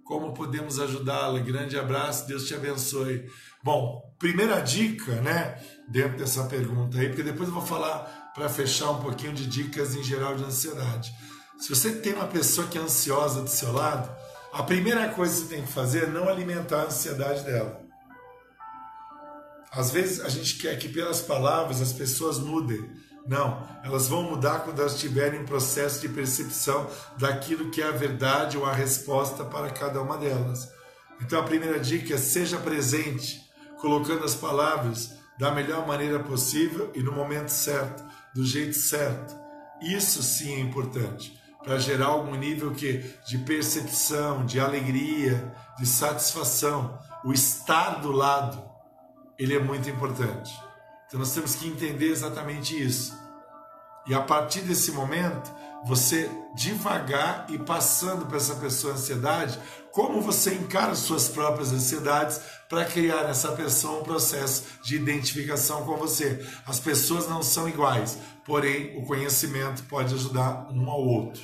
Como podemos ajudá-la? Grande abraço, Deus te abençoe. Bom, primeira dica, né, dentro dessa pergunta aí, porque depois eu vou falar para fechar um pouquinho de dicas em geral de ansiedade. Se você tem uma pessoa que é ansiosa do seu lado, a primeira coisa que você tem que fazer é não alimentar a ansiedade dela. Às vezes a gente quer que pelas palavras as pessoas mudem, não, elas vão mudar quando elas tiverem um processo de percepção daquilo que é a verdade ou a resposta para cada uma delas. Então a primeira dica é seja presente, colocando as palavras da melhor maneira possível e no momento certo, do jeito certo. Isso sim é importante para gerar algum nível que de percepção, de alegria, de satisfação. O estar do lado, ele é muito importante. Então nós temos que entender exatamente isso. E a partir desse momento, você devagar e passando para essa pessoa ansiedade, como você encara suas próprias ansiedades para criar nessa pessoa um processo de identificação com você. As pessoas não são iguais, porém o conhecimento pode ajudar um ao outro.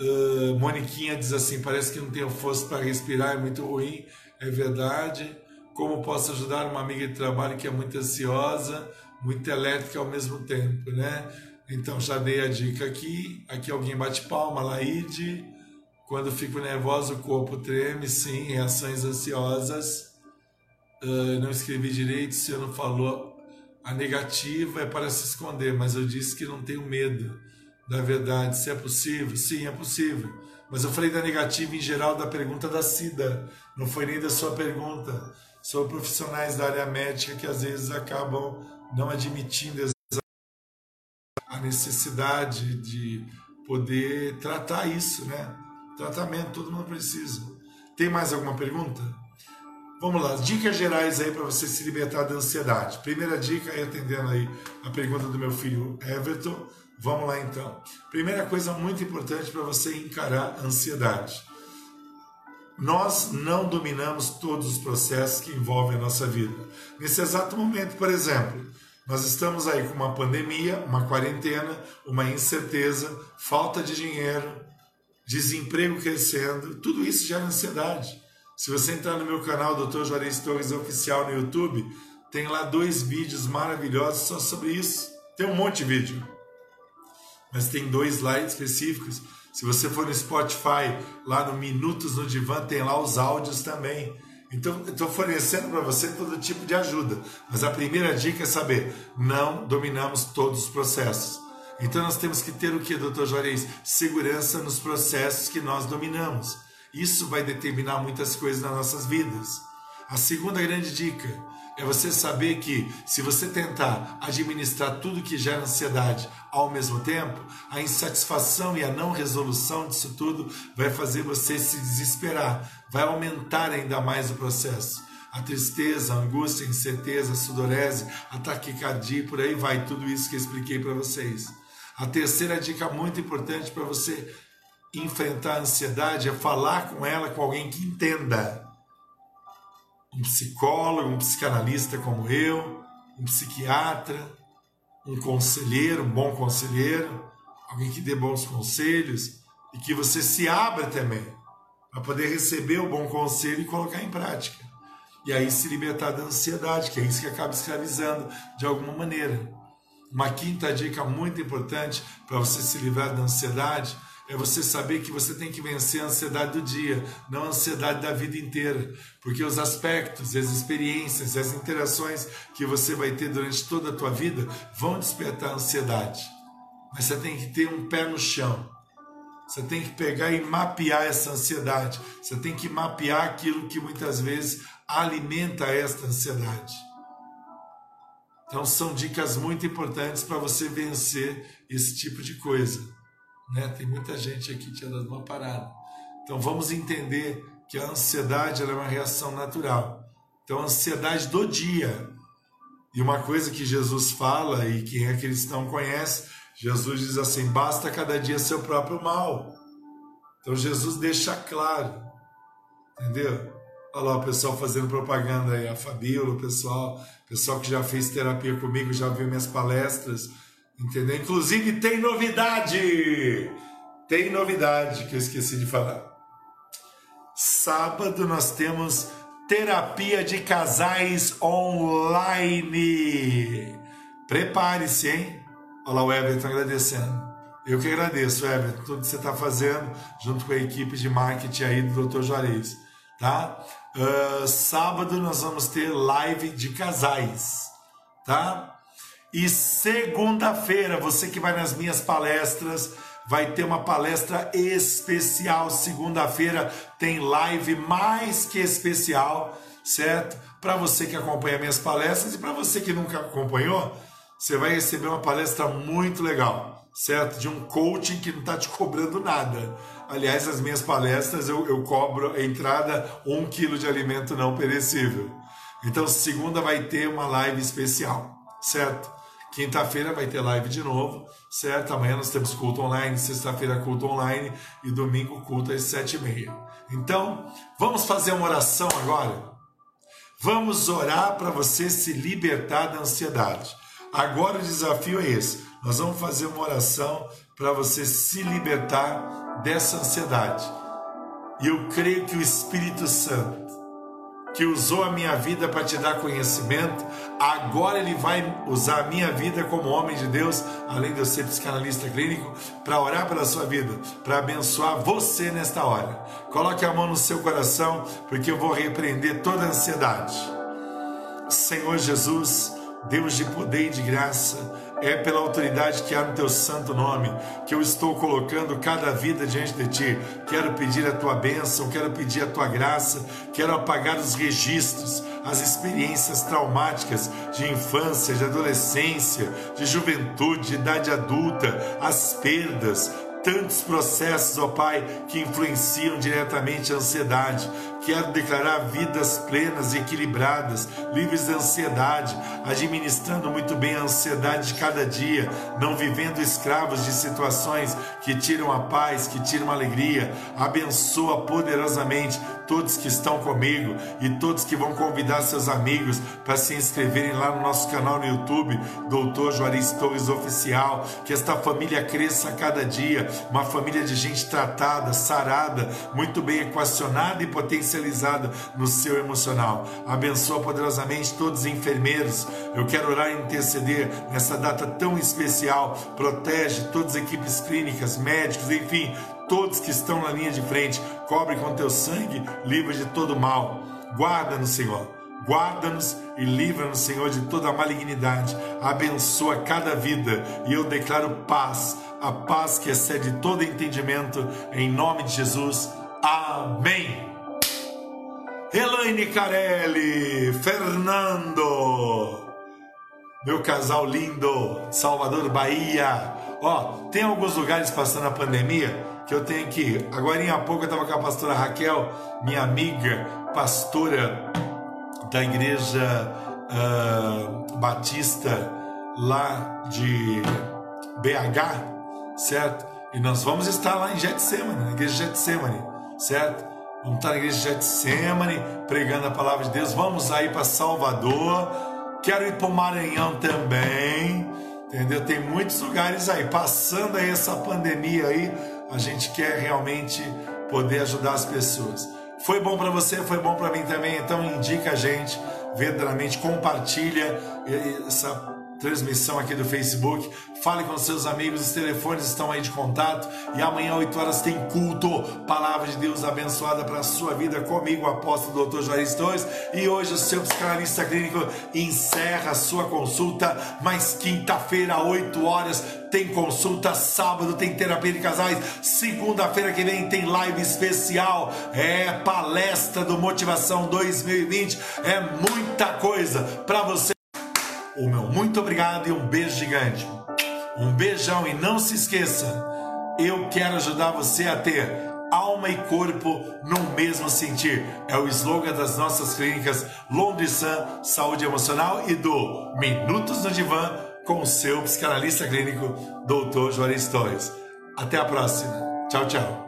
Uh, Moniquinha diz assim: parece que não tenho força para respirar, é muito ruim. É verdade. Como posso ajudar uma amiga de trabalho que é muito ansiosa, muito elétrica ao mesmo tempo, né? Então já dei a dica aqui. Aqui alguém bate palma, Laide. Quando fico nervosa, o corpo treme, sim, reações ansiosas. Uh, não escrevi direito, se eu não falou. A negativa é para se esconder, mas eu disse que não tenho medo da verdade. Se é possível? Sim, é possível. Mas eu falei da negativa em geral da pergunta da Cida, não foi nem da sua pergunta. São profissionais da área médica que às vezes acabam não admitindo a necessidade de poder tratar isso, né? Tratamento, todo mundo precisa. Tem mais alguma pergunta? Vamos lá, dicas gerais aí para você se libertar da ansiedade. Primeira dica, aí atendendo aí a pergunta do meu filho Everton. Vamos lá então. Primeira coisa muito importante para você encarar a ansiedade. Nós não dominamos todos os processos que envolvem a nossa vida. Nesse exato momento, por exemplo, nós estamos aí com uma pandemia, uma quarentena, uma incerteza, falta de dinheiro, desemprego crescendo, tudo isso gera ansiedade. Se você entrar no meu canal Dr. Juarez Torres Oficial no YouTube, tem lá dois vídeos maravilhosos só sobre isso. Tem um monte de vídeo. Mas tem dois lá específicos. Se você for no Spotify, lá no Minutos no Divã, tem lá os áudios também. Então, estou fornecendo para você todo tipo de ajuda. Mas a primeira dica é saber: não dominamos todos os processos. Então, nós temos que ter o que, doutor Juarez? Segurança nos processos que nós dominamos. Isso vai determinar muitas coisas nas nossas vidas. A segunda grande dica é você saber que se você tentar administrar tudo que gera ansiedade ao mesmo tempo, a insatisfação e a não resolução disso tudo vai fazer você se desesperar, vai aumentar ainda mais o processo. A tristeza, a angústia, a incerteza, a sudorese, a taquicardia, por aí vai, tudo isso que eu expliquei para vocês. A terceira dica muito importante para você enfrentar a ansiedade é falar com ela com alguém que entenda. Um psicólogo, um psicanalista como eu, um psiquiatra, um conselheiro, um bom conselheiro, alguém que dê bons conselhos e que você se abra também para poder receber o bom conselho e colocar em prática. E aí se libertar da ansiedade, que é isso que acaba escravizando de alguma maneira. Uma quinta dica muito importante para você se livrar da ansiedade é você saber que você tem que vencer a ansiedade do dia, não a ansiedade da vida inteira. Porque os aspectos, as experiências, as interações que você vai ter durante toda a tua vida vão despertar ansiedade. Mas você tem que ter um pé no chão. Você tem que pegar e mapear essa ansiedade. Você tem que mapear aquilo que muitas vezes alimenta esta ansiedade. Então são dicas muito importantes para você vencer esse tipo de coisa. Né? Tem muita gente aqui te dando uma parada. Então vamos entender que a ansiedade é uma reação natural. Então a ansiedade do dia. E uma coisa que Jesus fala e quem é cristão conhece, Jesus diz assim: basta cada dia seu próprio mal. Então Jesus deixa claro, entendeu? Olha lá o pessoal fazendo propaganda aí, a Fabíola, o pessoal, pessoal que já fez terapia comigo, já viu minhas palestras, Entendeu? Inclusive tem novidade! Tem novidade que eu esqueci de falar. Sábado nós temos terapia de casais online. Prepare-se, hein? Olha lá o Everton agradecendo. Eu que agradeço, Everton, tudo que você está fazendo junto com a equipe de marketing aí do Dr. Juarez, tá? Uh, sábado nós vamos ter live de casais, tá? E segunda-feira, você que vai nas minhas palestras, vai ter uma palestra especial. Segunda-feira tem live mais que especial, certo? Para você que acompanha minhas palestras e para você que nunca acompanhou, você vai receber uma palestra muito legal, certo? De um coaching que não está te cobrando nada. Aliás, as minhas palestras eu, eu cobro a entrada um quilo de alimento não perecível. Então, segunda vai ter uma live especial, certo? Quinta-feira vai ter live de novo, certo? Amanhã nós temos culto online, sexta-feira culto online e domingo culto às sete e meia. Então, vamos fazer uma oração agora? Vamos orar para você se libertar da ansiedade. Agora o desafio é esse. Nós vamos fazer uma oração para você se libertar dessa ansiedade. E eu creio que o Espírito Santo que usou a minha vida para te dar conhecimento, agora ele vai usar a minha vida como homem de Deus, além de eu ser psicanalista clínico, para orar pela sua vida, para abençoar você nesta hora. Coloque a mão no seu coração, porque eu vou repreender toda a ansiedade. Senhor Jesus, Deus de poder e de graça, é pela autoridade que há no teu santo nome que eu estou colocando cada vida diante de ti. Quero pedir a tua bênção, quero pedir a tua graça, quero apagar os registros, as experiências traumáticas de infância, de adolescência, de juventude, de idade adulta, as perdas, tantos processos, ó Pai, que influenciam diretamente a ansiedade. Quero declarar vidas plenas e equilibradas, livres de ansiedade, administrando muito bem a ansiedade de cada dia, não vivendo escravos de situações que tiram a paz, que tiram a alegria. Abençoa poderosamente todos que estão comigo e todos que vão convidar seus amigos para se inscreverem lá no nosso canal no YouTube, Doutor Juarez Torres Oficial. Que esta família cresça a cada dia, uma família de gente tratada, sarada, muito bem equacionada e potencializada no seu emocional. Abençoa poderosamente todos os enfermeiros. Eu quero orar e interceder nessa data tão especial. Protege todas as equipes clínicas, médicos, enfim, todos que estão na linha de frente. Cobre com teu sangue, livra de todo mal. Guarda-nos, Senhor Guarda-nos e livra-nos, Senhor, de toda malignidade. Abençoa cada vida e eu declaro paz, a paz que excede todo entendimento, em nome de Jesus. Amém. Elaine Carelli, Fernando, meu casal lindo, Salvador, Bahia. Ó, tem alguns lugares passando a pandemia que eu tenho que ir. Agora, há pouco, eu estava com a pastora Raquel, minha amiga, pastora da igreja uh, batista lá de BH, certo? E nós vamos estar lá em Getsemane, na igreja de Getsemane, certo? Vamos estar na igreja de Getsemane, pregando a palavra de Deus. Vamos aí para Salvador. Quero ir para o Maranhão também, entendeu? Tem muitos lugares aí. Passando aí essa pandemia aí, a gente quer realmente poder ajudar as pessoas. Foi bom para você, foi bom para mim também. Então indica a gente, verdadeiramente compartilha essa transmissão aqui do Facebook. Fale com seus amigos, os telefones estão aí de contato. E amanhã, 8 horas, tem culto. Palavra de Deus abençoada para a sua vida comigo, apóstolo Dr. Jair Torres. E hoje o seu psicanalista clínico encerra a sua consulta. Mas quinta-feira, 8 horas, tem consulta. Sábado tem terapia de casais. Segunda-feira que vem tem live especial. É palestra do Motivação 2020. É muita coisa para você o meu muito obrigado e um beijo gigante. Um beijão e não se esqueça, eu quero ajudar você a ter alma e corpo no mesmo sentir. É o slogan das nossas clínicas Londres Sun Saúde Emocional e do Minutos no Divã com o seu psicanalista clínico, Dr. Juarez Torres. Até a próxima. Tchau, tchau.